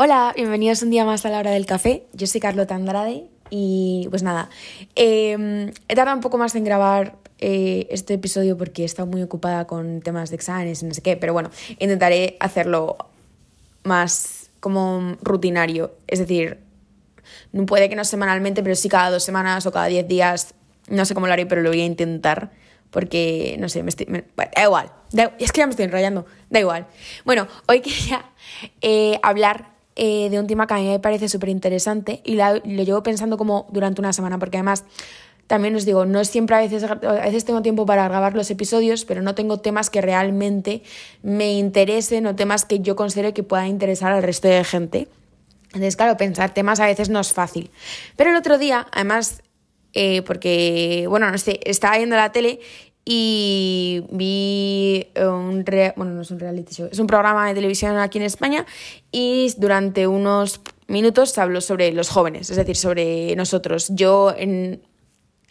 Hola, bienvenidos un día más a la hora del café. Yo soy Carlota Andrade y pues nada, eh, he tardado un poco más en grabar eh, este episodio porque he estado muy ocupada con temas de exámenes y no sé qué, pero bueno, intentaré hacerlo más como rutinario, es decir, no puede que no semanalmente, pero sí cada dos semanas o cada diez días, no sé cómo lo haré, pero lo voy a intentar porque, no sé, me estoy, da igual, es que ya me estoy enrollando, da igual. Bueno, hoy quería eh, hablar eh, de un tema que a mí me parece súper interesante y lo llevo pensando como durante una semana, porque además también os digo, no es siempre a veces, a veces tengo tiempo para grabar los episodios, pero no tengo temas que realmente me interesen o temas que yo considere que puedan interesar al resto de gente. Entonces, claro, pensar temas a veces no es fácil. Pero el otro día, además, eh, porque, bueno, no sé, estaba viendo la tele y vi un bueno no es un reality show es un programa de televisión aquí en España y durante unos minutos habló sobre los jóvenes es decir sobre nosotros. Yo en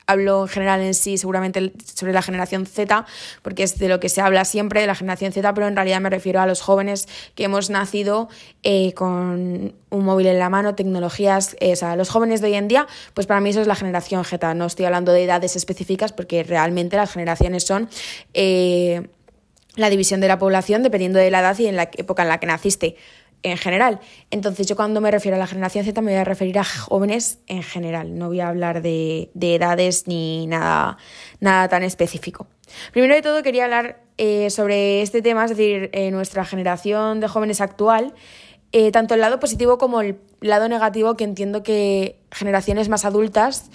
hablo en general en sí seguramente sobre la generación Z, porque es de lo que se habla siempre, de la generación Z, pero en realidad me refiero a los jóvenes que hemos nacido eh, con un móvil en la mano, tecnologías, eh, o sea, los jóvenes de hoy en día, pues para mí eso es la generación Z, no estoy hablando de edades específicas, porque realmente las generaciones son... Eh, la división de la población dependiendo de la edad y en la época en la que naciste en general. Entonces yo cuando me refiero a la generación Z me voy a referir a jóvenes en general, no voy a hablar de, edades ni nada, nada tan específico. Primero de todo quería hablar eh, sobre este tema, es decir, eh, nuestra generación de jóvenes actual, eh, tanto el lado positivo como el lado negativo que entiendo que generaciones más adultas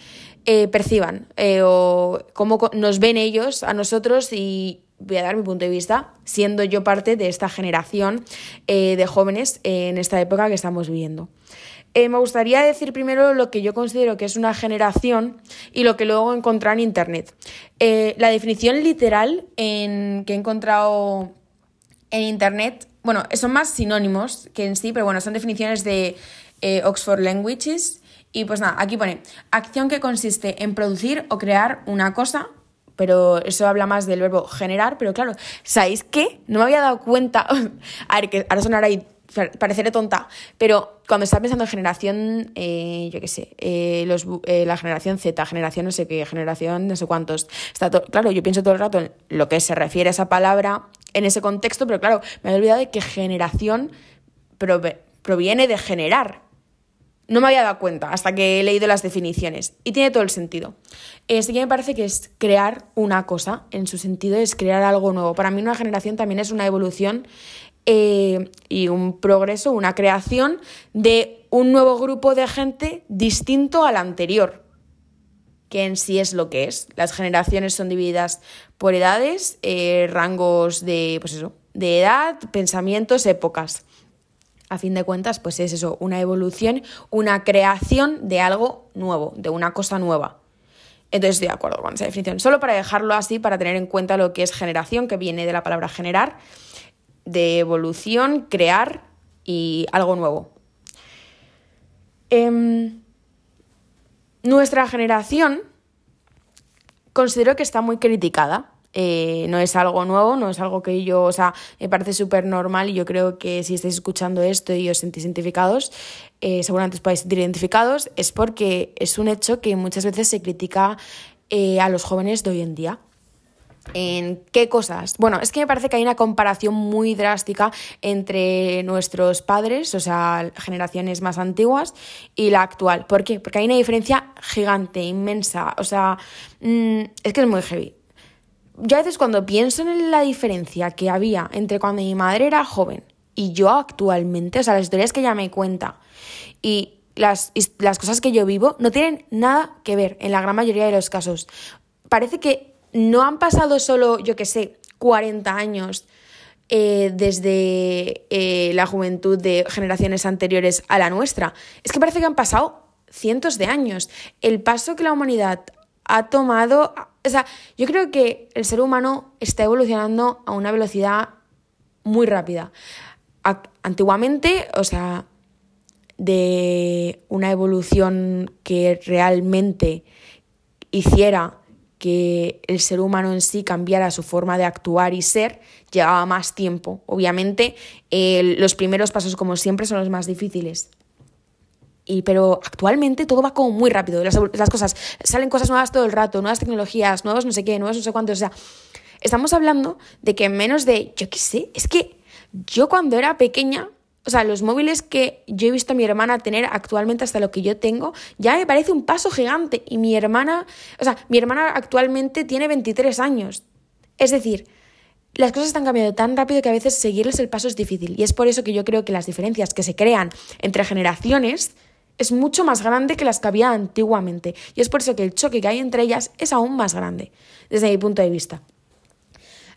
perciban o cómo nos ven ellos a nosotros y, voy a dar mi punto de vista, siendo yo parte de esta generación eh, de jóvenes en esta época que estamos viviendo. Eh, me gustaría decir primero lo que yo considero que es una generación y lo que luego encontrado en Internet. Eh, la definición literal en, que he encontrado en Internet, bueno, son más sinónimos que en sí, pero bueno, son definiciones de Oxford Languages. Y pues nada, aquí pone, acción que consiste en producir o crear una cosa pero eso habla más del verbo generar, pero claro, ¿sabéis qué? No me había dado cuenta, a ver, que ahora sonará ahí, pareceré tonta, pero cuando estaba pensando en generación, eh, yo qué sé, eh, los, eh, la generación Z, generación no sé qué, generación no sé cuántos, está claro, yo pienso todo el rato en lo que se refiere a esa palabra en ese contexto, pero claro, me había olvidado de que generación proviene de generar, no me había dado cuenta hasta que he leído las definiciones y tiene todo el sentido. Sí que me parece que es crear una cosa, en su sentido es crear algo nuevo. Para mí una generación también es una evolución eh, y un progreso, una creación de un nuevo grupo de gente distinto al anterior, que en sí es lo que es. Las generaciones son divididas por edades, eh, rangos de, pues eso, de edad, pensamientos, épocas a fin de cuentas, pues es eso, una evolución, una creación de algo nuevo, de una cosa nueva. Entonces estoy de acuerdo con esa definición. Solo para dejarlo así, para tener en cuenta lo que es generación, que viene de la palabra generar, de evolución, crear y algo nuevo. Em, nuestra generación considero que está muy criticada eh, no es algo nuevo, no es algo que yo, o sea, me parece súper normal y yo creo que si estáis escuchando esto y os sentís identificados, eh, seguramente os podéis sentir identificados, es porque es un hecho que muchas veces se critica eh, a los jóvenes de hoy en día. ¿En qué cosas? Bueno, es que me parece que hay una comparación muy drástica entre nuestros padres, o sea, generaciones más antiguas, y la actual. ¿Por qué? Porque hay una diferencia gigante, inmensa. O sea, mm, es que es muy heavy yo a veces cuando pienso en la diferencia que había entre cuando mi madre era joven y yo actualmente, o sea, las historias que ella me cuenta y las, las cosas que yo vivo no tienen nada que ver en la gran mayoría de los casos. Parece que no han pasado solo, yo qué sé, 40 años eh, desde eh, la juventud de generaciones anteriores a la nuestra. Es que parece que han pasado cientos de años. El paso que la humanidad ha tomado o sea, yo creo que el ser humano está evolucionando a una velocidad muy rápida. Antiguamente, o sea, de una evolución que realmente hiciera que el ser humano en sí cambiara su forma de actuar y ser, llevaba más tiempo. Obviamente, los primeros pasos, como siempre, son los más difíciles. Y, pero actualmente todo va como muy rápido. Las, las, cosas, salen cosas nuevas todo el rato, nuevas tecnologías, nuevos no sé qué, nuevos no sé cuántos. O sea, estamos hablando de que menos de, yo qué sé, es que yo cuando era pequeña, o sea, los móviles que yo he visto a mi hermana tener actualmente hasta lo que yo tengo, ya me parece un paso gigante. Y mi hermana, o sea, mi hermana actualmente tiene 23 años. Es decir, las cosas están cambiando tan rápido que a veces seguirles el paso es difícil. Y es por eso que yo creo que las diferencias que se crean entre generaciones es mucho más grande que las que había antiguamente. Y es por eso que el choque que hay entre ellas es aún más grande, desde mi punto de vista.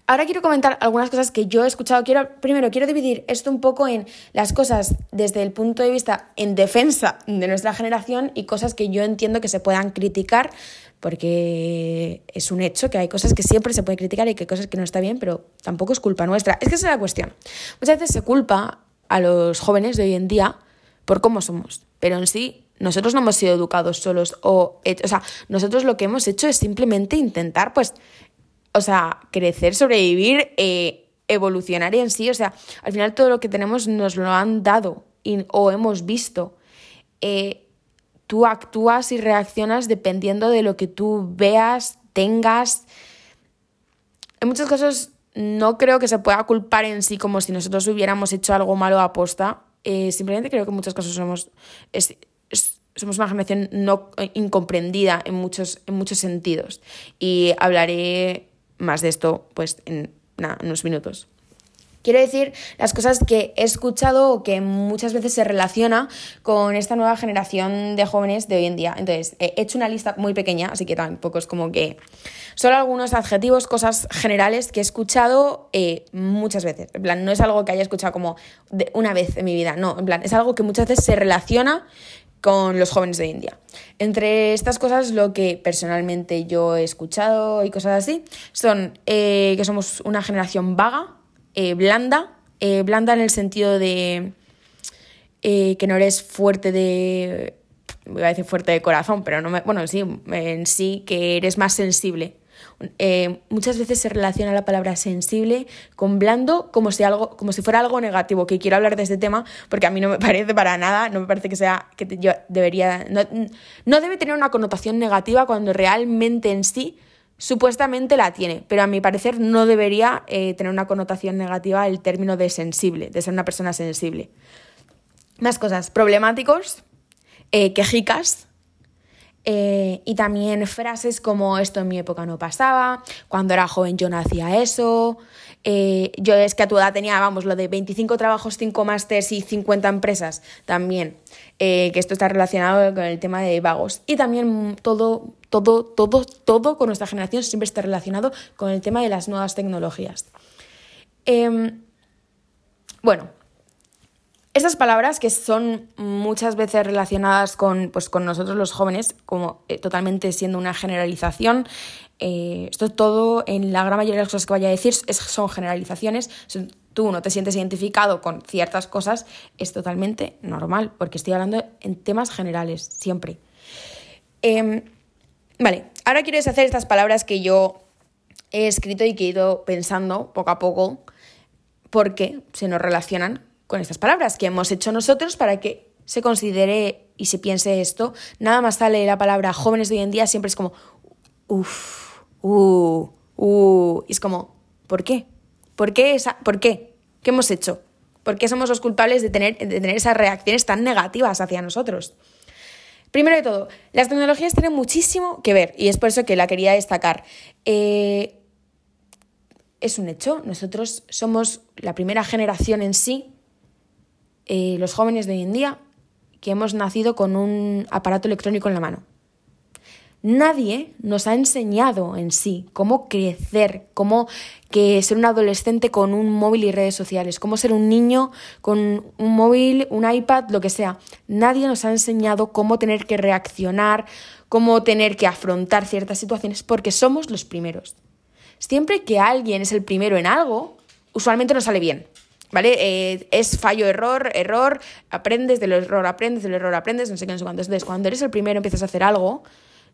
Ahora quiero comentar algunas cosas que yo he escuchado. Quiero, primero, quiero dividir esto un poco en las cosas desde el punto de vista en defensa de nuestra generación y cosas que yo entiendo que se puedan criticar, porque es un hecho que hay cosas que siempre se pueden criticar y que hay cosas que no está bien, pero tampoco es culpa nuestra. Es que esa es la cuestión. Muchas veces se culpa a los jóvenes de hoy en día por cómo somos, pero en sí nosotros no hemos sido educados solos o, o sea, nosotros lo que hemos hecho es simplemente intentar pues o sea, crecer, sobrevivir, eh, evolucionar en sí. O sea, al final todo lo que tenemos nos lo han dado o hemos visto. Eh, tú actúas y reaccionas dependiendo de lo que tú veas, tengas. En muchos casos no creo que se pueda culpar en sí como si nosotros hubiéramos hecho algo malo a posta. Eh, simplemente creo que en muchos casos somos, somos una generación no incomprendida en muchos, en muchos sentidos. Y hablaré más de esto, pues, en unos minutos. Quiero decir las cosas que he escuchado o que muchas veces se relaciona con esta nueva generación de jóvenes de hoy en día. Entonces, he hecho una lista muy pequeña, así que tampoco es como que... Solo algunos adjetivos, cosas generales que he escuchado eh, muchas veces. En plan, no es algo que haya escuchado como una vez en mi vida, no. En plan, es algo que muchas veces se relaciona con los jóvenes de día. Entre estas cosas, lo que personalmente yo he escuchado y cosas así, son eh, que somos una generación vaga, eh, blanda, blanda en el sentido de que no eres fuerte de, voy a decir fuerte de corazón, pero no me, bueno, sí, en sí que eres más sensible eh, muchas veces se relaciona la palabra sensible con blando como si, algo, como si fuera algo negativo, que quiero hablar de este tema porque a mí no me parece para nada, no me parece que sea, que yo debería, no, debe tener una connotación negativa cuando realmente en sí supuestamente la tiene, pero a mi parecer no debería eh, tener una connotación negativa el término de sensible, de ser una persona sensible. Más cosas, problemáticos, eh, quejicas, eh, y también frases como esto en mi época no pasaba, cuando era joven yo no hacía eso, eh, yo es que a tu edad tenía, vamos, lo de 25 trabajos, 5 másters y 50 empresas también, eh, que esto está relacionado con el tema de vagos. Y también todo, todo, todo, todo con nuestra generación siempre está relacionado con el tema de las nuevas tecnologías. Em, bueno, estas palabras que son muchas veces relacionadas con, pues, con nosotros los jóvenes, como eh, totalmente siendo una generalización, eh, esto todo, en la gran mayoría de las cosas que vaya a decir, son generalizaciones. tú no te sientes identificado con ciertas cosas, es totalmente normal, porque estoy hablando en temas generales, siempre. Em, vale, ahora quiero deshacer estas palabras que yo he escrito y que he ido pensando poco a poco, porque se nos relacionan con estas palabras que hemos hecho nosotros para que se considere y se piense esto. Nada más sale la palabra jóvenes de hoy en día, siempre es como, uff, uh, uh. Y es como, ¿por qué? ¿Por qué, esa, ¿Por qué? ¿Qué hemos hecho? ¿Por qué somos los culpables de tener, de tener esas reacciones tan negativas hacia nosotros? Primero de todo, las tecnologías tienen muchísimo que ver y es por eso que la quería destacar. Eh, es un hecho, nosotros somos la primera generación en sí eh, los jóvenes de hoy en día que hemos nacido con un aparato electrónico en la mano. Nadie nos ha enseñado en sí cómo crecer, cómo que ser un adolescente con un móvil y redes sociales, cómo ser un niño con un móvil, un iPad, lo que sea. Nadie nos ha enseñado cómo tener que reaccionar, cómo tener que afrontar ciertas situaciones, porque somos los primeros. Siempre que alguien es el primero en algo, usualmente no sale bien. ¿Vale? Eh, es fallo, error, error, aprendes del error, aprendes del error, aprendes, no sé qué, no sé cuánto. Entonces, cuando eres el primero empiezas a hacer algo,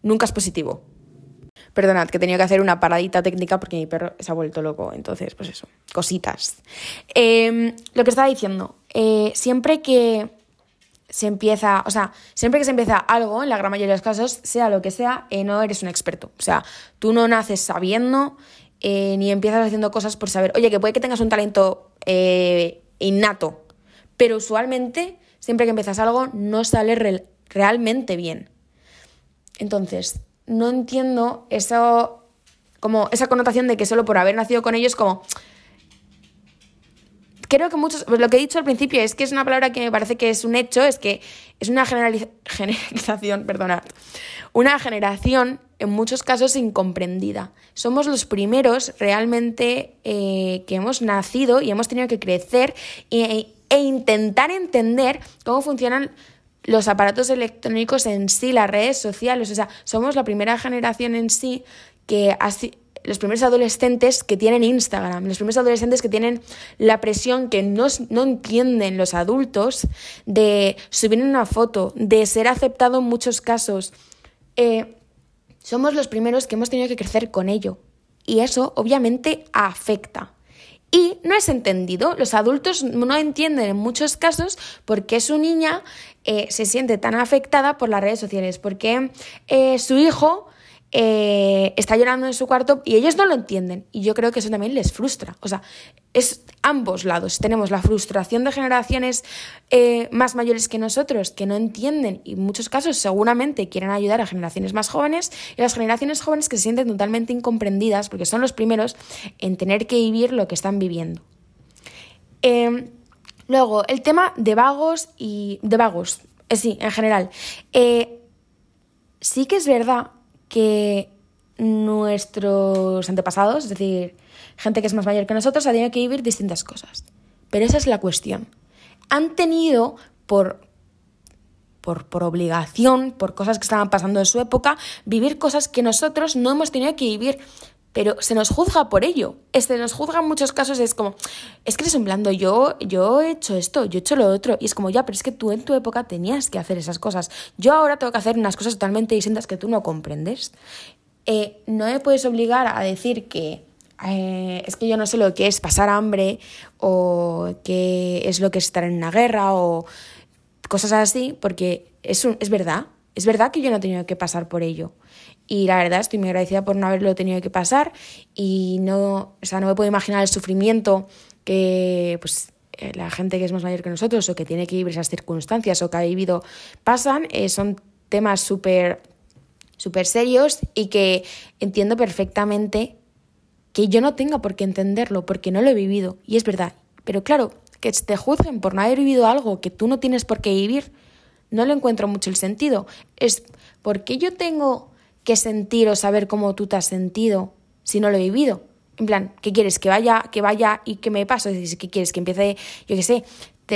nunca es positivo. Perdonad, que tenía que hacer una paradita técnica porque mi perro se ha vuelto loco. Entonces, pues eso, cositas. Em, lo que estaba diciendo, eh, siempre que se empieza, o sea, siempre que se empieza algo, en la gran mayoría de los casos, sea lo que sea, eh, no eres un experto. O sea, tú no naces sabiendo eh, ni empiezas haciendo cosas por saber, oye, que puede que tengas un talento innato, pero usualmente, siempre que empiezas algo, no sale realmente bien. Entonces, no entiendo eso, como esa connotación de que solo por haber nacido con ellos, como creo que muchos, lo que he dicho al principio es que es una palabra que me parece que es un hecho, es que es una generalización, perdonad, una generación en muchos casos incomprendida. Somos los primeros realmente eh, que hemos nacido y hemos tenido que crecer e, e intentar entender cómo funcionan los aparatos electrónicos en sí, las redes sociales, o sea, somos la primera generación en sí que así los primeros adolescentes que tienen Instagram, los primeros adolescentes que tienen la presión que no, no entienden los adultos de subir una foto, de ser aceptado en muchos casos. Eh, somos los primeros que hemos tenido que crecer con ello. Y eso obviamente afecta. Y no es entendido. Los adultos no entienden en muchos casos por qué su niña eh, se siente tan afectada por las redes sociales, porque eh, su hijo eh, está llorando en su cuarto y ellos no lo entienden. Y yo creo que eso también les frustra. O sea, es ambos lados. Tenemos la frustración de generaciones eh, más mayores que nosotros que no entienden y en muchos casos seguramente quieren ayudar a generaciones más jóvenes y las generaciones jóvenes que se sienten totalmente incomprendidas porque son los primeros en tener que vivir lo que están viviendo. Em, luego, el tema de vagos y de vagos, eh, sí, en general. sí que es verdad que nuestros antepasados, es decir, gente que es más mayor que nosotros, ha tenido que vivir distintas cosas. Pero esa es la cuestión. Han tenido, por, por, por, obligación, por cosas que estaban pasando en su época, vivir cosas que nosotros no hemos tenido que vivir pero se nos juzga por ello. Se nos juzga en muchos casos, es como, es que eres un blando, yo, yo he hecho esto, yo he hecho lo otro, y es como, ya, pero es que tú en tu época tenías que hacer esas cosas. Yo ahora tengo que hacer unas cosas totalmente distintas que tú no comprendes. Eh, no me puedes obligar a decir que eh, es que yo no sé lo que es pasar hambre, o qué es lo que es estar en una guerra, o cosas así, porque es, es verdad, es verdad que yo no he tenido que pasar por ello. Y la verdad estoy muy agradecida por no haberlo tenido que pasar y no, o sea, no me puedo imaginar el sufrimiento que pues, eh, la gente que es más mayor que nosotros o que tiene que vivir esas circunstancias o que ha vivido pasan. Eh, son temas súper súper serios y que entiendo perfectamente que yo no tenga por qué entenderlo porque no lo he vivido. Y es verdad. Pero claro, que te juzguen por no haber vivido algo que tú no tienes por qué vivir, no le encuentro mucho el sentido. Es porque yo tengo que sentir o saber cómo tú te has sentido si no lo he vivido. En plan, ¿qué quieres? Que vaya, que vaya y que me pase. ¿Qué quieres? Que empiece, yo qué sé,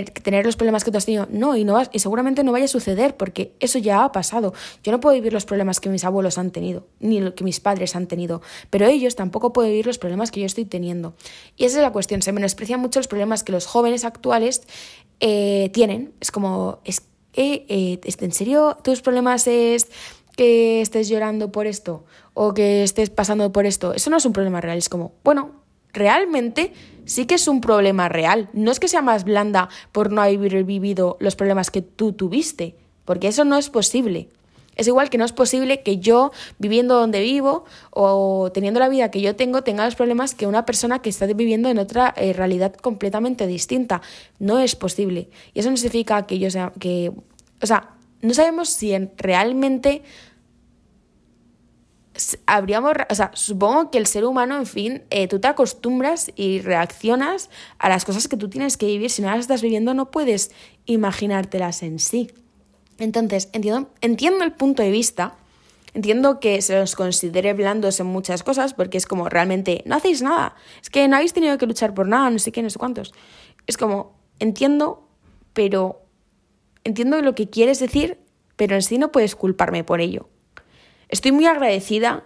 tener los problemas que tú has tenido. No, y, no y seguramente no vaya a suceder porque eso ya ha pasado. Yo no puedo vivir los problemas que mis abuelos han tenido, ni lo que mis padres han tenido, pero ellos tampoco pueden vivir los problemas que yo estoy teniendo. Y esa es la cuestión. Se menosprecian mucho los problemas que los jóvenes actuales eh, tienen. Es como, es que, eh, ¿en serio tus problemas es que estés llorando por esto o que estés pasando por esto, eso no es un problema real, es como, bueno, realmente sí que es un problema real. No es que sea más blanda por no haber vivido los problemas que tú tuviste, porque eso no es posible. Es igual que no es posible que yo, viviendo donde vivo o teniendo la vida que yo tengo, tenga los problemas que una persona que está viviendo en otra eh, realidad completamente distinta. No es posible. Y eso no significa que yo sea, que, o sea, no sabemos si realmente habríamos, o sea, supongo que el ser humano, en fin, eh, tú te acostumbras y reaccionas a las cosas que tú tienes que vivir. Si no las estás viviendo, no puedes imaginártelas en sí. Entonces, entiendo, entiendo el punto de vista, entiendo que se os considere blandos en muchas cosas, porque es como realmente no hacéis nada, es que no habéis tenido que luchar por nada, no sé qué, no sé cuántos. Es como, entiendo, pero entiendo lo que quieres decir, pero en sí no puedes culparme por ello. Estoy muy agradecida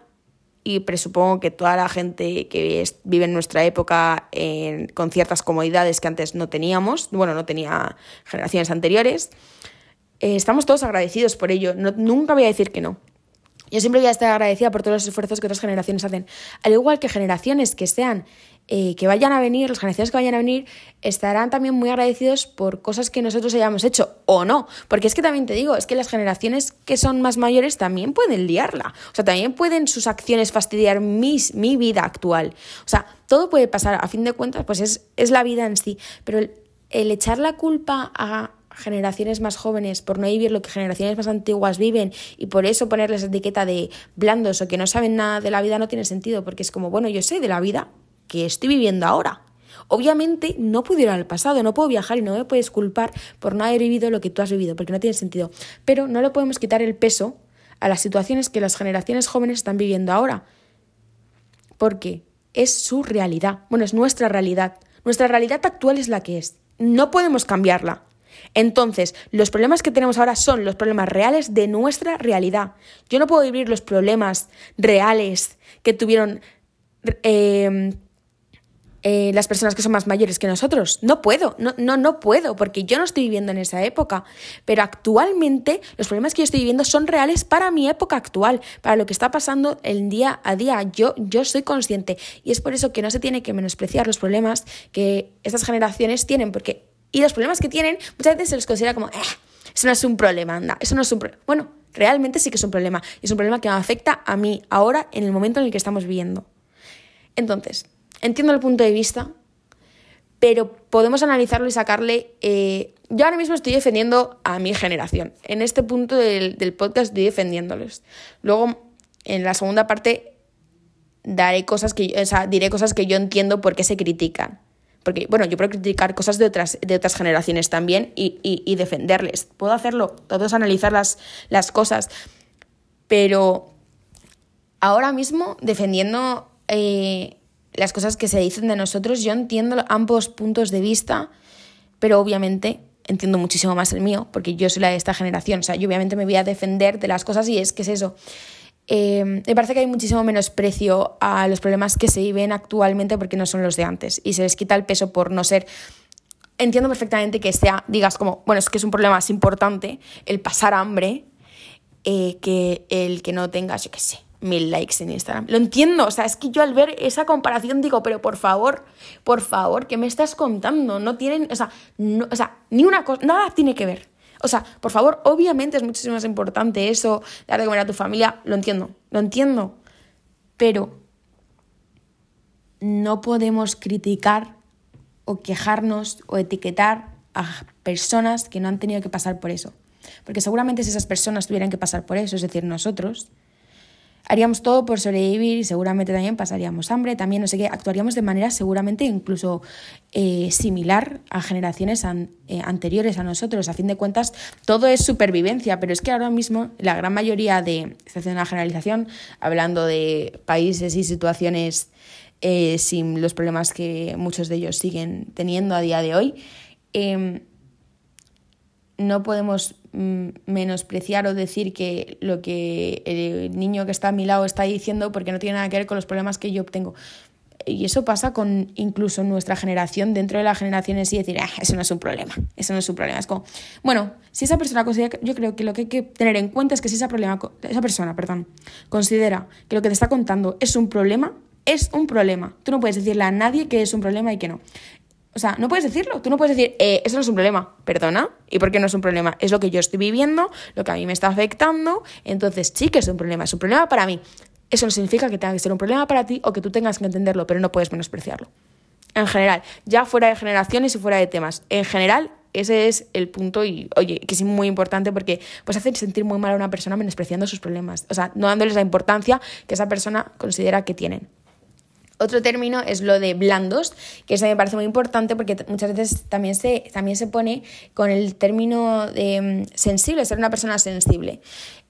y presupongo que toda la gente que vive en nuestra época con ciertas comodidades que antes no teníamos, bueno, no tenía generaciones anteriores, eh, estamos todos agradecidos por ello. nunca voy a decir que no. Yo siempre voy a estar agradecida por todos los esfuerzos que otras generaciones hacen. Al igual que generaciones que sean, eh, que vayan a venir, las generaciones que vayan a venir, estarán también muy agradecidos por cosas que nosotros hayamos hecho o no. Porque es que también te digo, es que las generaciones que son más mayores también pueden liarla. O sea, también pueden sus acciones fastidiar mis, mi vida actual. O sea, todo puede pasar. A fin de cuentas, pues es, es la vida en sí. Pero el echar la culpa a generaciones más jóvenes por no vivir lo que generaciones más antiguas viven y por eso ponerles etiqueta de blandos o que no saben nada de la vida no tiene sentido, porque es como, bueno, yo sé de la vida que estoy viviendo ahora. Obviamente no puedo ir al pasado, no puedo viajar y no me puedes culpar por no haber vivido lo que tú has vivido, porque no tiene sentido. Pero no le podemos quitar el peso a las situaciones que las generaciones jóvenes están viviendo ahora. Porque es su realidad. Bueno, es nuestra realidad. Nuestra realidad actual es la que es. No podemos cambiarla. Entonces, los problemas que tenemos ahora son los problemas reales de nuestra realidad. Yo no puedo vivir los problemas reales que tuvieron em, eh, las personas que son más mayores que nosotros. No puedo, no, no, no puedo, porque yo no estoy viviendo en esa época. Pero actualmente los problemas que yo estoy viviendo son reales para mi época actual, para lo que está pasando el día a día. Yo, yo soy consciente y es por eso que no se tiene que menospreciar los problemas que estas generaciones tienen, porque y los problemas que tienen muchas veces se les considera como, eh, eso no es un problema, anda, eso no es un problema. Bueno, realmente sí que es un problema. Y es un problema que me afecta a mí ahora en el momento en el que estamos viviendo. Entonces, entiendo el punto de vista, pero podemos analizarlo y sacarle... Eh, yo ahora mismo estoy defendiendo a mi generación. En este punto del, del podcast estoy defendiéndoles. Luego, en la segunda parte, daré cosas que, o sea, diré cosas que yo entiendo por qué se critican. Porque, bueno, yo puedo criticar cosas de otras, de otras generaciones también y, defenderles. Puedo hacerlo, todos analizar las, las cosas. Pero ahora mismo, defendiendo eh, las cosas que se dicen de nosotros, yo entiendo ambos puntos de vista, pero obviamente entiendo muchísimo más el mío, porque yo soy la de esta generación. O sea, yo obviamente me voy a defender de las cosas y es que es eso. Eh, me parece que hay muchísimo menos precio a los problemas que se viven actualmente porque no son los de antes y se les quita el peso por no ser entiendo perfectamente que sea, digas como, bueno, es que es un problema más importante el pasar hambre eh, que el que no tengas, yo qué sé, mil likes en Instagram. Lo entiendo, o sea, es que yo al ver esa comparación digo, pero por favor, por favor, ¿qué me estás contando? No tienen, o sea, no, o sea ni una cosa, nada tiene que ver. O sea, por favor, obviamente es muchísimo más importante eso, dar de comer a tu familia, lo entiendo, lo entiendo, pero no podemos criticar o quejarnos o etiquetar a personas que no han tenido que pasar por eso. Porque seguramente si esas personas tuvieran que pasar por eso, es decir, nosotros, haríamos todo por sobrevivir y seguramente también pasaríamos hambre, también no sé qué, actuaríamos de manera seguramente incluso eh, similar a generaciones eh, anteriores a nosotros. A fin de cuentas, todo es supervivencia, pero es que ahora mismo la gran mayoría de, haciendo una generalización, hablando de países y situaciones eh, sin los problemas que muchos de ellos siguen teniendo a día de hoy, em, no podemos mm, menospreciar o decir que lo que el niño que está a mi lado está diciendo porque no tiene nada que ver con los problemas que yo obtengo. Y eso pasa con incluso nuestra generación, dentro de la generación en sí, decir, ah, eso no es un problema, eso no es un problema. Es como, bueno, si esa persona considera, yo creo que lo que hay que tener en cuenta es que si esa, problema, esa persona perdón, considera que lo que te está contando es un problema, es un problema. Tú no puedes decirle a nadie que es un problema y que no. O sea, no puedes decirlo. Tú no puedes decir, eh, eso no es un problema. Perdona. ¿Y por qué no es un problema? Es lo que yo estoy viviendo, lo que a mí me está afectando. Entonces sí que es un problema. Es un problema para mí. Eso no significa que tenga que ser un problema para ti o que tú tengas que entenderlo, pero no puedes menospreciarlo. En general, ya fuera de generaciones y fuera de temas. En general, ese es el punto y, oye, que es muy importante porque pues hace sentir muy mal a una persona menospreciando sus problemas. O sea, no dándoles la importancia que esa persona considera que tienen. Otro término es lo de blandos, que eso me parece muy importante porque muchas veces también se, también se pone con el término de mm, sensible, ser una persona sensible.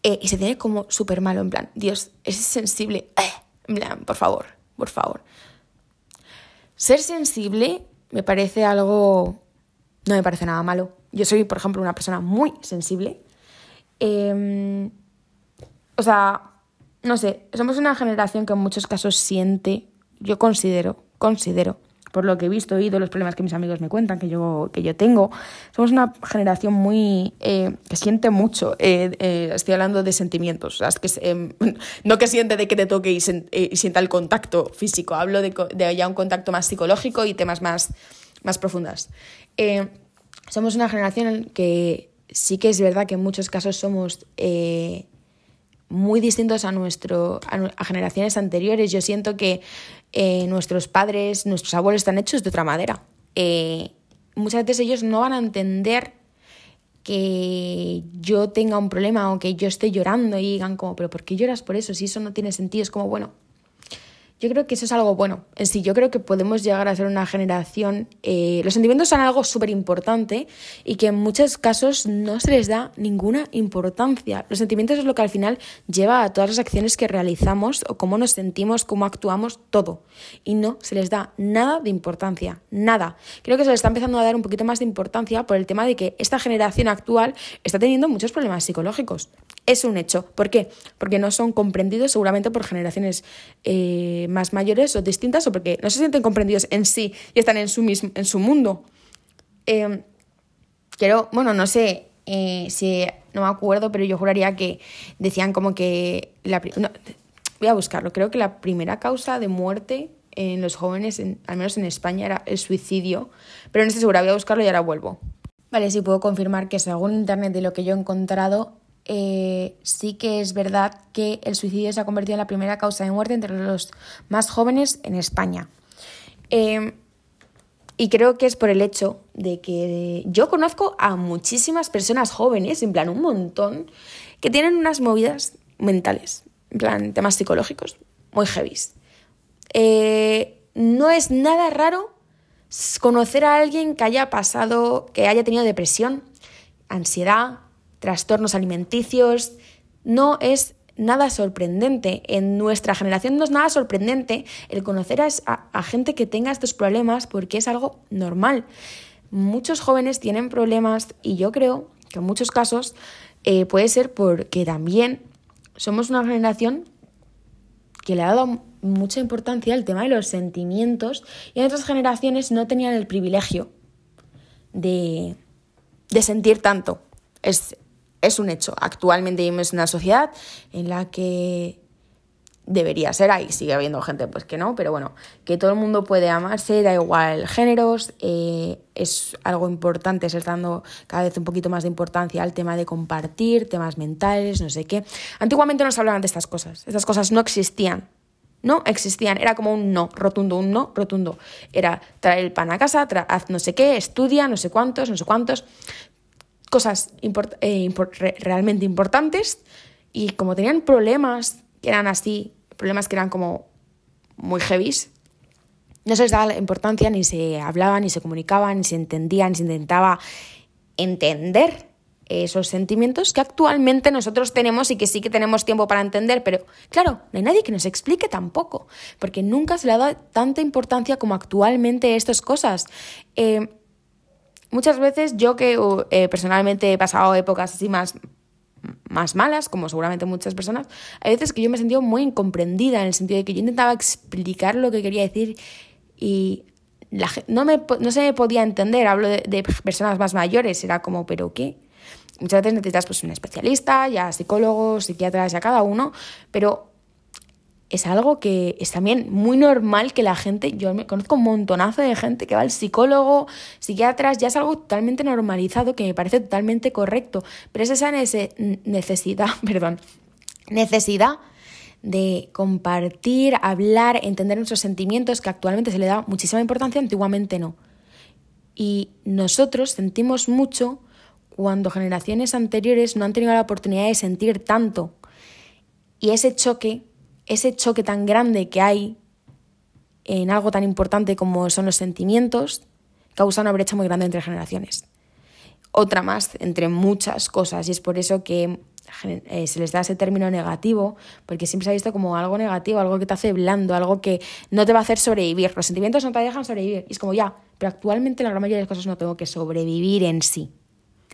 Eh, y se tiene como súper malo, en plan, Dios, es sensible. Eh, en plan, por favor, por favor. Ser sensible me parece algo... No me parece nada malo. Yo soy, por ejemplo, una persona muy sensible. Em, o sea, no sé, somos una generación que en muchos casos siente yo considero, considero, por lo que he visto, oído, los problemas que mis amigos me cuentan, que yo, que yo tengo, somos una generación muy eh, que siente mucho. Eh, eh, estoy hablando de sentimientos, o que, no que siente de que te toque y, sienta el contacto físico, hablo de, de, ya un contacto más psicológico y temas más, más profundas. somos una generación que sí que es verdad que en muchos casos somos muy distintos a, nuestro, a, generaciones anteriores. Yo siento que eh, nuestros padres, nuestros abuelos están hechos de otra madera. Eh, muchas veces ellos no van a entender que yo tenga un problema o que yo esté llorando y digan como, pero ¿por qué lloras por eso? Si eso no tiene sentido, es como, bueno, yo creo que eso es algo bueno. En sí, yo creo que podemos llegar a ser una generación. Eh, los sentimientos son algo súper importante y que en muchos casos no se les da ninguna importancia. Los sentimientos es lo que al final lleva a todas las acciones que realizamos o cómo nos sentimos, cómo actuamos, todo. Y no se les da nada de importancia, nada. Creo que se les está empezando a dar un poquito más de importancia por el tema de que esta generación actual está teniendo muchos problemas psicológicos. Es un hecho. ¿Por qué? Porque no son comprendidos seguramente por generaciones eh, más mayores o distintas o porque no se sienten comprendidos en sí y están en su, mismo, en su mundo. Eh, quiero, bueno, no sé eh, si, no me acuerdo, pero yo juraría que decían como que, la, voy a buscarlo, creo que la primera causa de muerte en los jóvenes, al menos en España, era el suicidio, pero no estoy segura, voy a buscarlo y ahora vuelvo. Vale, sí puedo confirmar que según internet de lo que yo he encontrado, eh, sí que es verdad que el suicidio se ha convertido en la primera causa de muerte entre los más jóvenes en España. Em, y creo que es por el hecho de que yo conozco a muchísimas personas jóvenes, en plan un montón, que tienen unas movidas mentales, en plan temas psicológicos, muy heavies. Eh, no es nada raro conocer a alguien que haya pasado, que haya tenido depresión, ansiedad, trastornos alimenticios. No es nada sorprendente. En nuestra generación no es nada sorprendente el conocer a, gente que tenga estos problemas porque es algo normal. Muchos jóvenes tienen problemas y yo creo que en muchos casos eh, puede ser porque también somos una generación que le ha dado mucha importancia al tema de los sentimientos y en otras generaciones no tenían el privilegio de, de sentir tanto. Es, es un hecho. Actualmente vivimos en una sociedad en la que debería ser, ahí sigue habiendo gente pues que no, pero bueno, que todo el mundo puede amarse, da igual géneros, eh, es algo importante, se dando cada vez un poquito más de importancia al tema de compartir, temas mentales, no sé qué. Antiguamente no se hablaban de estas cosas, estas cosas no existían, no existían, era como un no, rotundo, un no, rotundo. Era traer el pan a casa, haz no sé qué, estudia, no sé cuántos, no sé cuántos cosas eh, realmente importantes y como tenían problemas que eran así, problemas que eran como muy heavies, no se les daba la importancia, ni se hablaba, ni se comunicaba, ni se entendía, ni se intentaba entender esos sentimientos que actualmente nosotros tenemos y que sí que tenemos tiempo para entender, pero claro, no hay nadie que nos explique tampoco, porque nunca se le ha dado tanta importancia como actualmente estas cosas. Eh, Muchas veces yo que eh, personalmente he pasado épocas así más, más malas, como seguramente muchas personas, hay veces que yo me he sentido muy incomprendida en el sentido de que yo intentaba explicar lo que quería decir y la, no, me, no se me podía entender, hablo de, de, personas más mayores, era como, ¿pero qué? Muchas veces necesitas pues, un especialista, ya psicólogos, psiquiatras, ya cada uno, pero es algo que es también muy normal que la gente, yo me conozco un montonazo de gente que va al psicólogo, psiquiatras, ya es algo totalmente normalizado que me parece totalmente correcto, pero es esa necesidad, perdón, necesidad de compartir, hablar, entender nuestros sentimientos que actualmente se le da muchísima importancia, antiguamente no. Y nosotros sentimos mucho cuando generaciones anteriores no han tenido la oportunidad de sentir tanto. Y ese choque ese choque tan grande que hay en algo tan importante como son los sentimientos causa una brecha muy grande entre generaciones. Otra más entre muchas cosas y es por eso que eh, se les da ese término negativo, porque siempre se ha visto como algo negativo, algo que te hace blando, algo que no te va a hacer sobrevivir. Los sentimientos no te dejan sobrevivir. Y es como ya, pero actualmente la gran mayoría de las cosas no tengo que sobrevivir en sí.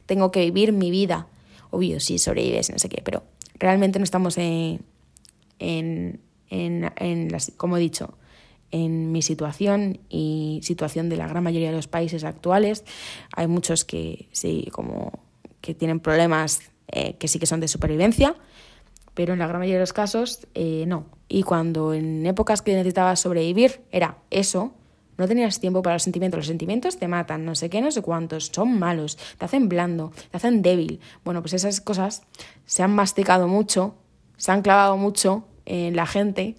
Tengo que vivir mi vida. Obvio, sí, sobrevives, no sé qué, pero realmente no estamos en, en, en, las, como he dicho, en mi situación y situación de la gran mayoría de los países actuales. Hay muchos que sí, como que tienen problemas eh, que sí que son de supervivencia, pero en la gran mayoría de los casos eh, no. Y cuando en épocas que necesitabas sobrevivir era eso, no tenías tiempo para los sentimientos. Los sentimientos te matan, no sé qué, no sé cuántos, son malos, te hacen blando, te hacen débil. Bueno, pues esas cosas se han masticado mucho, se han clavado mucho en la gente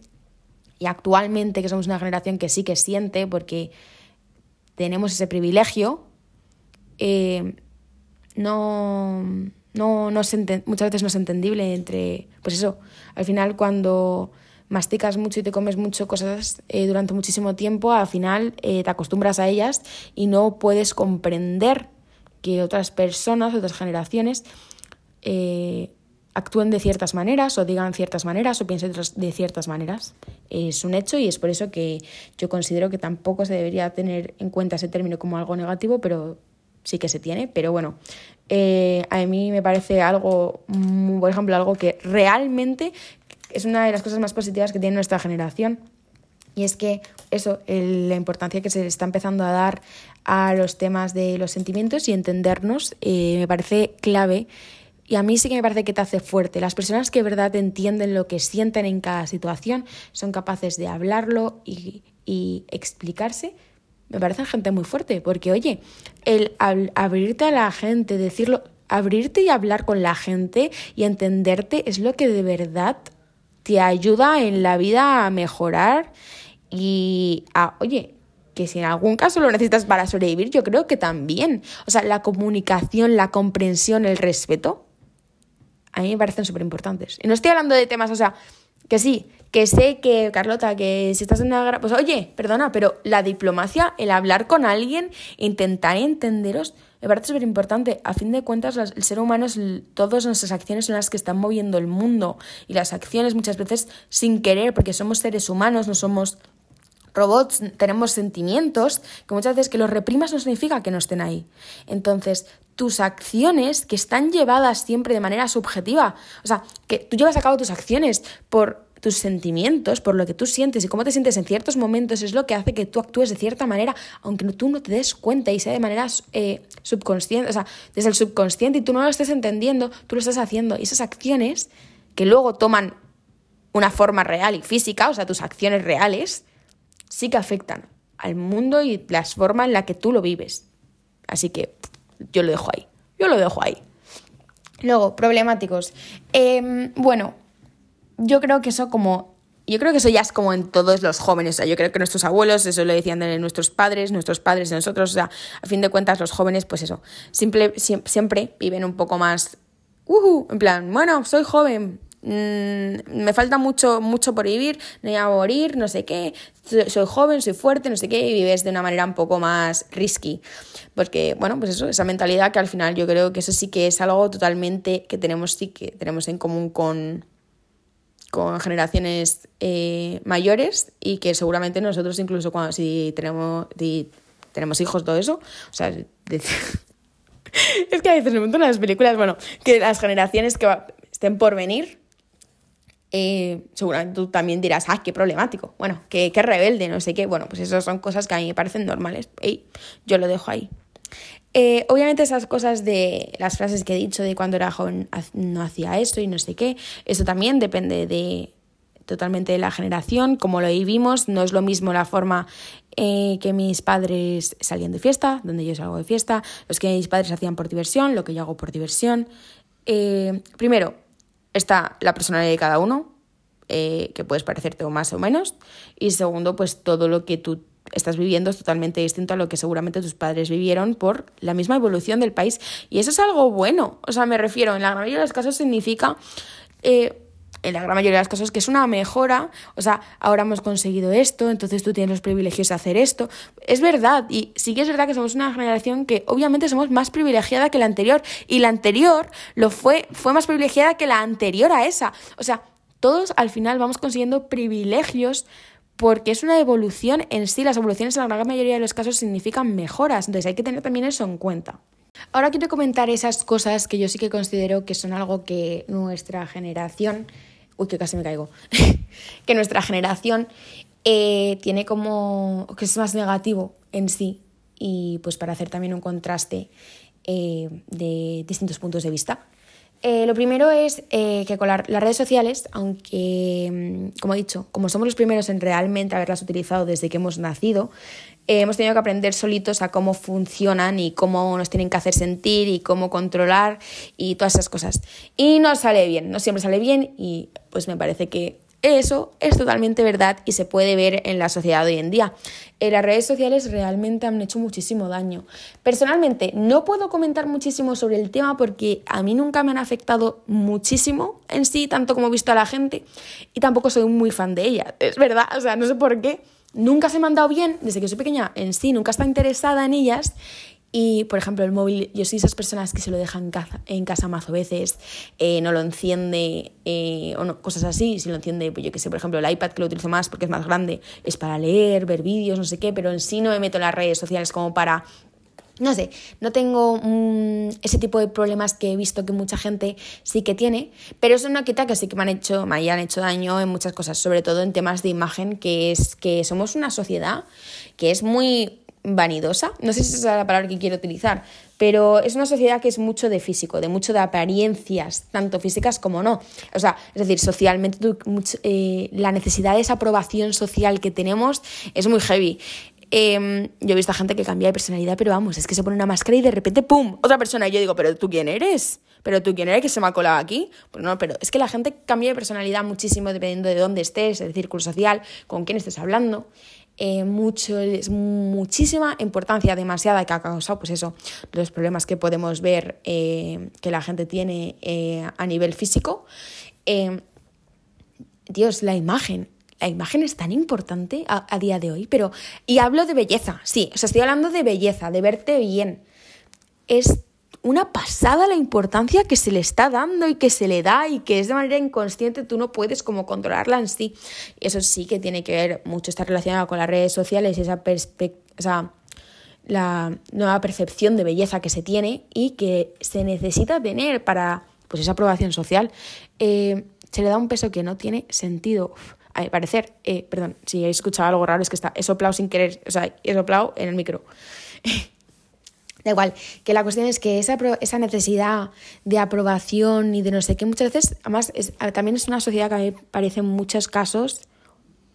y actualmente que somos una generación que sí que siente porque tenemos ese privilegio, eh, no, no, no muchas veces no es entendible entre, pues eso, al final cuando masticas mucho y te comes mucho cosas eh, durante muchísimo tiempo, al final eh, te acostumbras a ellas y no puedes comprender que otras personas, otras generaciones, eh, actúen de ciertas maneras o digan ciertas maneras o piensen de ciertas maneras. Es un hecho y es por eso que yo considero que tampoco se debería tener en cuenta ese término como algo negativo, pero sí que se tiene. Pero bueno, a mí me parece algo, mm, por ejemplo, algo que realmente es una de las cosas más positivas que tiene nuestra generación. Y es que eso, la importancia que se está empezando a dar a los temas de los sentimientos y entendernos eh, me parece clave. Y a mí sí que me parece que te hace fuerte. Las personas que de verdad entienden lo que sienten en cada situación son capaces de hablarlo y, y explicarse. Me parecen gente muy fuerte, porque oye, el abrirte a la gente, decirlo, abrirte y hablar con la gente y entenderte es lo que de verdad te ayuda en la vida a mejorar y a, oye, que si en algún caso lo necesitas para sobrevivir, yo creo que también. O sea, la comunicación, la comprensión, el respeto, a mí me parecen súper importantes. Y no estoy hablando de temas, o sea, que sí, que sé que, Carlota, que si estás en una... Pues oye, perdona, pero la diplomacia, el hablar con alguien, intentar entenderos, me parece súper importante. A fin de cuentas, el ser humano, es, todas nuestras acciones son las que están moviendo el mundo. Y las acciones muchas veces sin querer, porque somos seres humanos, no somos robots, tenemos sentimientos, que muchas veces que los reprimas no significa que no estén ahí. Entonces, tus acciones que están llevadas siempre de manera subjetiva, o sea, que tú llevas a cabo tus acciones por tus sentimientos, por lo que tú sientes y cómo te sientes en ciertos momentos, es lo que hace que tú actúes de cierta manera, aunque tú no te des cuenta y sea de manera eh, subconsciente, o sea, desde el subconsciente y tú no lo estés entendiendo, tú lo estás haciendo. Y esas acciones que luego toman una forma real y física, o sea, tus acciones reales, sí que afectan al mundo y la forma en la que tú lo vives. Así que yo lo dejo ahí, yo lo dejo ahí. Luego, problemáticos. Em, bueno, yo creo que eso como yo creo que eso ya es como en todos los jóvenes. O sea, yo creo que nuestros abuelos, eso lo decían de nuestros padres, nuestros padres de nosotros. O sea, a fin de cuentas, los jóvenes, pues eso, simple, siempre viven un poco más. En plan, bueno, soy joven, me falta mucho, mucho por vivir, no voy a morir, no sé qué, soy joven, soy fuerte, no sé qué, y vives de una manera un poco más risky. Porque, bueno, pues eso, esa mentalidad que al final yo creo que eso sí que es algo totalmente que tenemos, sí que tenemos en común con con generaciones eh, mayores y que seguramente nosotros incluso cuando si tenemos, si tenemos hijos, todo eso, o sea, es que a veces me monto las películas, bueno, que las generaciones que estén por venir, eh, seguramente tú también dirás, ah, qué problemático, bueno, qué, qué rebelde, no sé qué, bueno, pues esas son cosas que a mí me parecen normales, y yo lo dejo ahí. Eh, obviamente esas cosas de las frases que he dicho de cuando era joven no hacía esto y no sé qué, eso también depende de totalmente de la generación, como lo vivimos, no es lo mismo la forma eh, que mis padres salían de fiesta, donde yo salgo de fiesta, los que mis padres hacían por diversión, lo que yo hago por diversión. Primero, está la personalidad de cada uno, que puedes parecerte o más o menos, y segundo, pues todo lo que tú estás viviendo es totalmente distinto a lo que seguramente tus padres vivieron por la misma evolución del país. Y eso es algo bueno. O sea, me refiero, en la mayoría de los casos significa... Eh, en la gran mayoría de los casos que es una mejora, o sea, ahora hemos conseguido esto, entonces tú tienes los privilegios de hacer esto. Es verdad, y sí que es verdad que somos una generación que obviamente somos más privilegiada que la anterior, y la anterior lo fue, fue más privilegiada que la anterior a esa. O sea, todos al final vamos consiguiendo privilegios porque es una evolución en sí. Las evoluciones en la gran mayoría de los casos significan mejoras, entonces hay que tener también eso en cuenta. Ahora quiero comentar esas cosas que yo sí que considero que son algo que nuestra generación, uy, que casi me caigo, que nuestra generación eh, tiene como que es más negativo en sí y pues para hacer también un contraste eh, de distintos puntos de vista. Eh, lo primero es que con las redes sociales, aunque, mm, como he dicho, como somos los primeros en realmente haberlas utilizado desde que hemos nacido, hemos tenido que aprender solitos a cómo funcionan y cómo nos tienen que hacer sentir y cómo controlar y todas esas cosas. Y no sale bien, no siempre sale bien y pues me parece que eso es totalmente verdad y se puede ver en la sociedad hoy en día. Eh, las redes sociales realmente han hecho muchísimo daño. Personalmente no puedo comentar muchísimo sobre el tema porque a mí nunca me han afectado muchísimo en sí, tanto como he visto a la gente, y tampoco soy muy fan de ellas. Es verdad, o sea, no sé por qué. Nunca se me han dado bien, desde que soy pequeña en sí, nunca está interesada en ellas y, por ejemplo, el móvil, yo soy esas personas que se lo dejan en casa, en casa mazo veces, eh, no lo enciende eh, o no, cosas así. Si lo enciende, pues yo que sé, por ejemplo, el iPad que lo utilizo más porque es más grande, es para leer, ver vídeos, no sé qué, pero en sí no me meto en las redes sociales como para no sé, no tengo mm, ese tipo de problemas que he visto que mucha gente sí que tiene, pero eso no quita que sí que me han hecho, me hayan hecho daño en muchas cosas, sobre todo en temas de imagen, que es que somos una sociedad que es muy vanidosa, no sé si esa es la palabra que quiero utilizar, pero es una sociedad que es mucho de físico, de mucho de apariencias, tanto físicas como no. O sea, es decir, socialmente eh, la necesidad de esa aprobación social que tenemos es muy heavy. Em, yo he visto a gente que cambia de personalidad, pero vamos, es que se pone una máscara y de repente, ¡pum!, otra persona. Y yo digo, ¿pero tú quién eres? ¿Pero tú quién eres que se me ha colado aquí? Pues no, pero es que la gente cambia de personalidad muchísimo dependiendo de dónde estés, el círculo social, con quién estés hablando. Eh, mucho, es muchísima importancia, demasiada, que ha causado, pues eso, los problemas que podemos ver eh, que la gente tiene eh, a nivel físico. Dios, la imagen. La imagen es tan importante a, día de hoy, pero. Y hablo de belleza, sí, o sea, estoy hablando de belleza, de verte bien. Es una pasada la importancia que se le está dando y que se le da y que es de manera inconsciente, tú no puedes como controlarla en sí. Eso sí que tiene que ver mucho, está relacionado con las redes sociales y esa perspectiva, la nueva percepción de belleza que se tiene y que se necesita tener para pues esa aprobación social. Eh, se le da un peso que no tiene sentido. Mi parecer, eh, perdón, si he escuchado algo raro es que está, he soplado sin querer, o sea, he soplado en el micro. Da igual, que la cuestión es que esa, esa necesidad de aprobación y de no sé qué, muchas veces, además, también es una sociedad que a mí parece en muchos casos,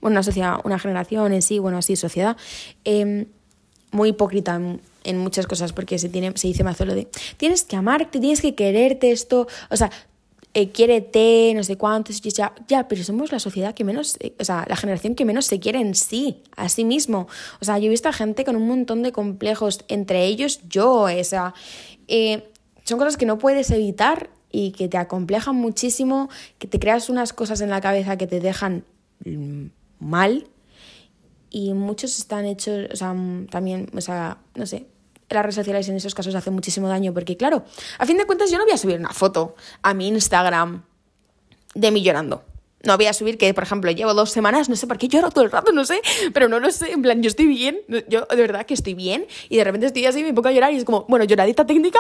bueno, una sociedad, una generación en sí, bueno, así, sociedad, em, muy hipócrita en, muchas cosas, porque se, tiene, se dice más lo de tienes que amarte, tienes que quererte esto, o sea, eh, quiérete, no sé cuántos, ya, ya, pero somos la sociedad que menos, eh, o sea, la generación que menos se quiere en sí, a sí mismo. O sea, yo he visto a gente con un montón de complejos, entre ellos yo, o sea, eh, son cosas que no puedes evitar y que te acomplejan muchísimo, que te creas unas cosas en la cabeza que te dejan mm, mal y muchos están hechos, o sea, mm, también, o sea, no sé, las redes sociales en esos casos hacen muchísimo daño porque, claro, a fin de cuentas yo no voy a subir una foto a mi Instagram de mí llorando. No voy a subir que, por ejemplo, llevo dos semanas, no sé por qué lloro todo el rato, no sé, pero no lo sé, en plan, yo estoy bien, yo de verdad que estoy bien, y de repente estoy así, me pongo a llorar y es como, bueno, lloradita técnica,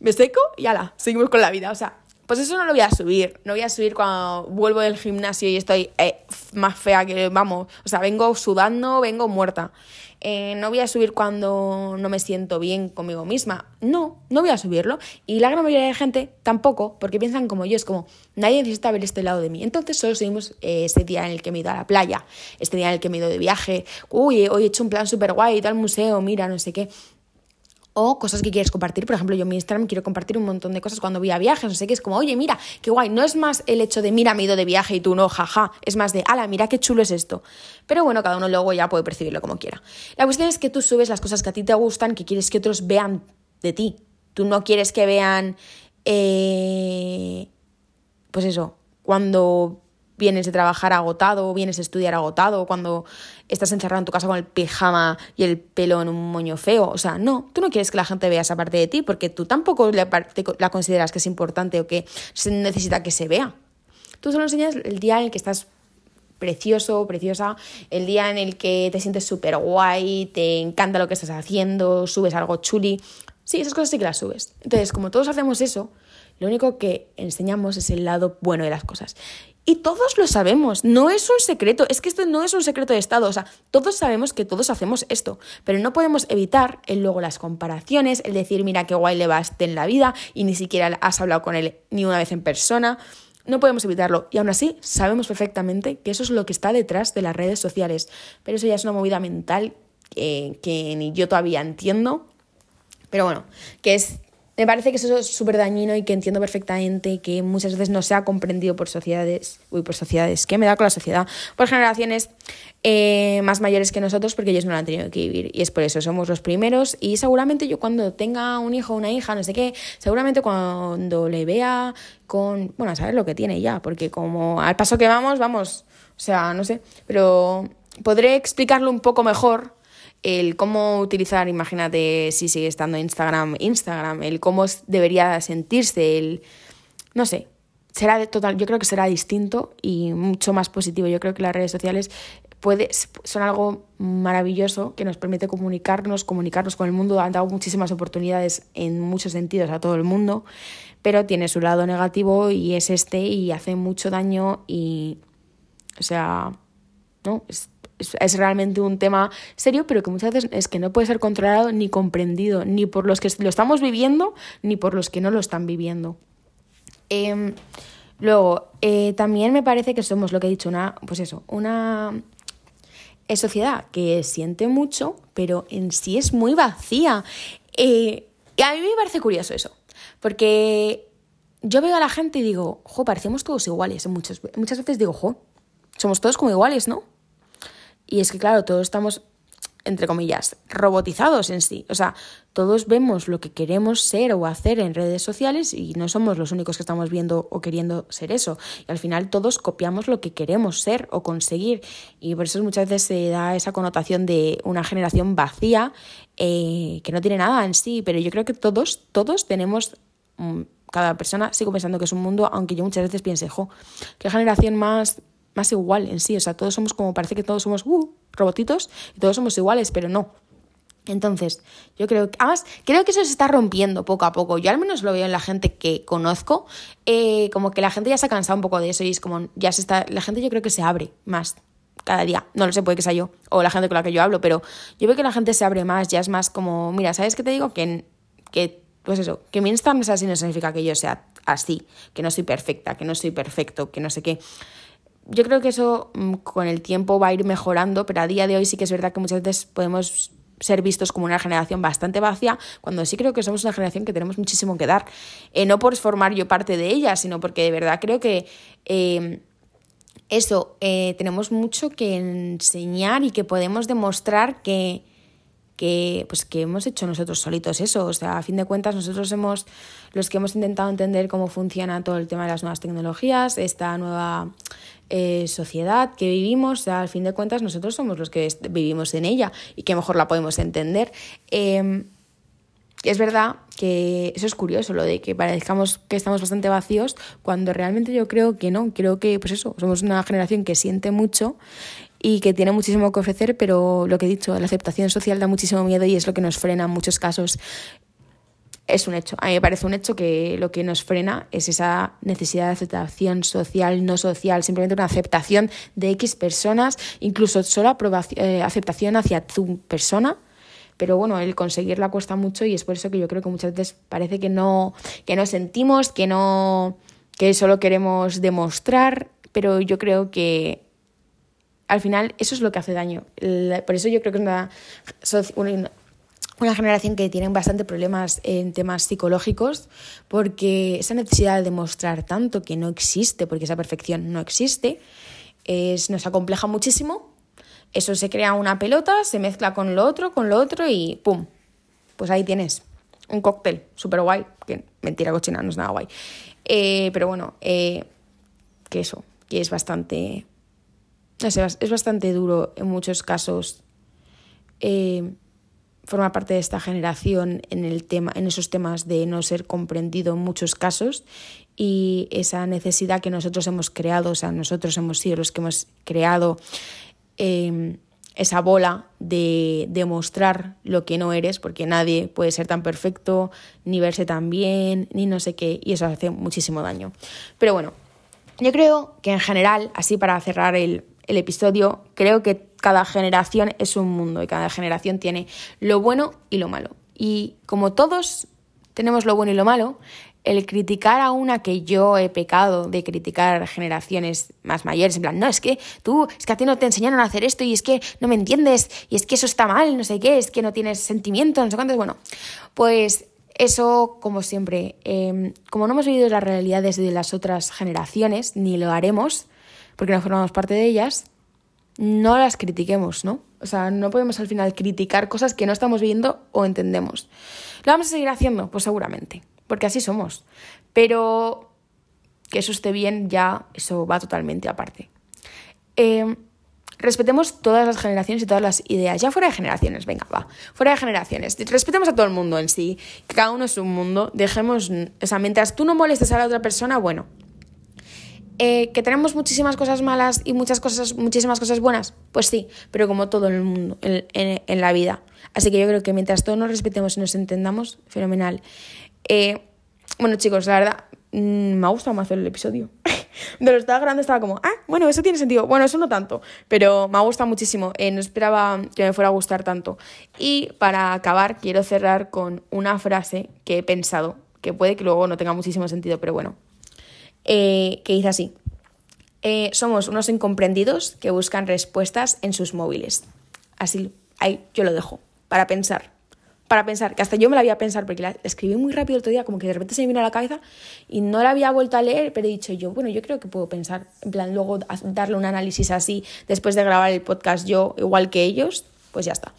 me seco y ala, seguimos con la vida, o sea, pues eso no lo voy a subir, no voy a subir cuando vuelvo del gimnasio y estoy eh, más fea que, vamos, o sea, vengo sudando, vengo muerta. Eh, no voy a subir cuando no me siento bien conmigo misma. No, no voy a subirlo. Y la gran mayoría de gente tampoco, porque piensan como yo, es como, nadie necesita ver este lado de mí. Entonces solo seguimos eh, este día en el que me he ido a la playa, este día en el que me he ido de viaje, uy, hoy he hecho un plan súper guay, tal museo, mira, no sé qué o cosas que quieres compartir. Por ejemplo, yo en mi Instagram quiero compartir un montón de cosas cuando voy a viajes, no sé qué, es como, oye, mira, qué guay. No es más el hecho de, mira, me he ido de viaje y tú no, jaja. Es más de, ala, mira qué chulo es esto. Pero bueno, cada uno luego ya puede percibirlo como quiera. La cuestión es que tú subes las cosas que a ti te gustan, que quieres que otros vean de ti. Tú no quieres que vean, eh, pues eso, cuando vienes de trabajar agotado, vienes de estudiar agotado, cuando estás encerrado en tu casa con el pijama y el pelo en un moño feo. O sea, no, tú no quieres que la gente vea esa parte de ti porque tú tampoco la consideras que es importante o que se necesita que se vea. Tú solo enseñas el día en el que estás precioso, preciosa, el día en el que te sientes súper guay, te encanta lo que estás haciendo, subes algo chuli. Sí, esas cosas sí que las subes. Entonces, como todos hacemos eso, lo único que enseñamos es el lado bueno de las cosas. Y todos lo sabemos, no es un secreto, es que esto no es un secreto de Estado, o sea, todos sabemos que todos hacemos esto, pero no podemos evitar el luego las comparaciones, el decir, mira qué guay le va a en la vida y ni siquiera has hablado con él ni una vez en persona. No podemos evitarlo y aún así sabemos perfectamente que eso es lo que está detrás de las redes sociales, pero eso ya es una movida mental que ni yo todavía entiendo, pero bueno, que es me parece que eso es súper dañino y que entiendo perfectamente que muchas veces no se ha comprendido por sociedades, uy, por sociedades, ¿qué me da con la sociedad? Por generaciones eh, más mayores que nosotros porque ellos no lo han tenido que vivir y es por eso, somos los primeros y seguramente yo cuando tenga un hijo o una hija, no sé qué, seguramente cuando le vea con, bueno, a saber lo que tiene ya, porque como al paso que vamos, vamos, o sea, no sé, pero podré explicarlo un poco mejor el cómo utilizar, imagínate si sigue estando Instagram, Instagram, el cómo debería sentirse, el no sé, será total, yo creo que será distinto y mucho más positivo. Yo creo que las redes sociales puede, son algo maravilloso que nos permite comunicarnos, comunicarnos con el mundo, han dado muchísimas oportunidades en muchos sentidos a todo el mundo, pero tiene su lado negativo y es este y hace mucho daño y o sea, ¿no? Es, es, realmente un tema serio, pero que muchas veces es que no puede ser controlado ni comprendido, ni por los que lo estamos viviendo, ni por los que no lo están viviendo. Em, luego, eh, también me parece que somos lo que he dicho, una, pues eso, una sociedad que siente mucho, pero en sí es muy vacía. Eh, y a mí me parece curioso eso, porque yo veo a la gente y digo, jo, parecemos todos iguales. Muchas, muchas veces digo, jo, somos todos como iguales, ¿no? Y es que, claro, todos estamos, entre comillas, robotizados en sí. O sea, todos vemos lo que queremos ser o hacer en redes sociales y no somos los únicos que estamos viendo o queriendo ser eso. Y al final todos copiamos lo que queremos ser o conseguir. Y por eso muchas veces se da esa connotación de una generación vacía eh, que no tiene nada en sí. Pero yo creo que todos, todos tenemos mm, cada persona sigo pensando que es un mundo, aunque yo muchas veces piense, jo, qué generación más más igual en sí. O sea, todos somos como, parece que todos somos uh, robotitos y todos somos iguales, pero no. Entonces, yo creo que, además, creo que eso se está rompiendo poco a poco. Yo al menos lo veo en la gente que conozco, eh, como que la gente ya se ha cansado un poco de eso y es como, ya se está, la gente yo creo que se abre más cada día. No lo sé, puede que sea yo o la gente con la que yo hablo, pero yo veo que la gente se abre más, ya es más como, mira, ¿sabes qué te digo? Que, que pues eso, que mi Instagram es así no significa que yo sea así, que no soy perfecta, que no soy perfecto, que no sé qué yo creo que eso mm, con el tiempo va a ir mejorando, pero a día de hoy sí que es verdad que muchas veces podemos ser vistos como una generación bastante vacía, cuando sí creo que somos una generación que tenemos muchísimo que dar. Eh, no por formar yo parte de ella, sino porque de verdad creo que em, eso, eh, tenemos mucho que enseñar y que podemos demostrar que, que, pues, que hemos hecho nosotros solitos eso. O sea, a fin de cuentas, nosotros hemos los que hemos intentado entender cómo funciona todo el tema de las nuevas tecnologías, esta nueva eh, sociedad que vivimos, o sea, al fin de cuentas, nosotros somos los que vivimos en ella y que mejor la podemos entender. Em, es verdad que eso es curioso, lo de que parezcamos que estamos bastante vacíos, cuando realmente yo creo que no, creo que, pues eso, somos una generación que siente mucho y que tiene muchísimo que ofrecer, pero lo que he dicho, la aceptación social da muchísimo miedo y es lo que nos frena en muchos casos. Es un hecho. A mí me parece un hecho que lo que nos frena es esa necesidad de aceptación social, no social, simplemente una aceptación de X personas, incluso solo eh, aceptación hacia tu persona. Pero bueno, el conseguirla cuesta mucho y es por eso que yo creo que muchas veces parece que no, que no sentimos, que no, que solo queremos demostrar, pero yo creo que al final eso es lo que hace daño. Por eso yo creo que es una, una, generación que tiene bastante problemas en temas psicológicos, porque esa necesidad de demostrar tanto que no existe, porque esa perfección no existe, nos acompleja muchísimo. Eso se crea una pelota, se mezcla con lo otro, con lo otro y ¡pum! Pues ahí tienes un cóctel súper guay, que mentira cochina, no es nada guay. Eh, pero bueno, eh, que eso, que es bastante es bastante duro en muchos casos eh, formar parte de esta generación en, el tema, en esos temas de no ser comprendido en muchos casos y esa necesidad que nosotros hemos creado, o sea, nosotros hemos sido los que hemos creado em, esa bola de demostrar lo que no eres, porque nadie puede ser tan perfecto, ni verse tan bien, ni no sé qué, y eso hace muchísimo daño. Pero bueno, Yo creo que en general, así para cerrar el, el episodio, creo que cada generación es un mundo y cada generación tiene lo bueno y lo malo. Y como todos tenemos lo bueno y lo malo, el criticar a una que yo he pecado de criticar generaciones más mayores, en plan, no, es que tú, es que a ti no te enseñaron a hacer esto y es que no me entiendes y es que eso está mal, no sé qué, es que no tienes sentimiento, no sé cuántos, bueno, pues eso, como siempre, em, como no hemos vivido las realidades de las otras generaciones, ni lo haremos, porque no formamos parte de ellas, no las critiquemos, ¿no? O sea, no podemos al final criticar cosas que no estamos viendo o entendemos. ¿Lo vamos a seguir haciendo? Pues seguramente porque así somos. Pero que eso esté bien ya, eso va totalmente aparte. Eh, respetemos todas las generaciones y todas las ideas, ya fuera de generaciones, venga, va, fuera de generaciones. Respetemos a todo el mundo en sí, cada uno es un mundo, dejemos, o sea, mientras tú no molestes a la otra persona, bueno. Eh, que tenemos muchísimas cosas malas y muchas cosas, muchísimas cosas buenas, pues sí, pero como todo en el mundo, en, en la vida. Así que yo creo que mientras todos nos respetemos y nos entendamos, fenomenal. Eh, bueno, chicos, la verdad, mm, me ha gustado más el episodio. de lo estaba grande estaba como, ah, bueno, eso tiene sentido. Bueno, eso no tanto, pero me ha gustado muchísimo. Eh, no esperaba que me fuera a gustar tanto. Y para acabar, quiero cerrar con una frase que he pensado, que puede que luego no tenga muchísimo sentido, pero bueno, eh, que dice así. somos unos incomprendidos que buscan respuestas en sus móviles. Así, ahí yo lo dejo, para pensar para pensar, que hasta yo me la había a pensar, porque la escribí muy rápido el otro día, como que de repente se me vino a la cabeza y no la había vuelto a leer, pero he dicho yo, bueno, yo creo que puedo pensar, en plan, luego darle un análisis así, después de grabar el podcast yo, igual que ellos, pues ya está.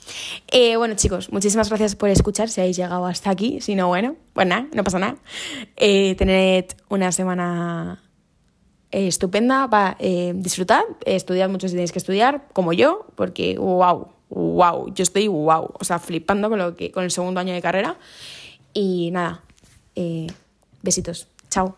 Eh, bueno, chicos, muchísimas gracias por escuchar, si habéis llegado hasta aquí, si no, bueno, pues nada, no pasa nada. Eh, tened una semana eh, estupenda para disfrutar, estudiar mucho si tenéis que estudiar, como yo, porque wow wow, yo estoy wow, o sea, flipando con, lo que, con el segundo año de carrera. Y nada, besitos, chao.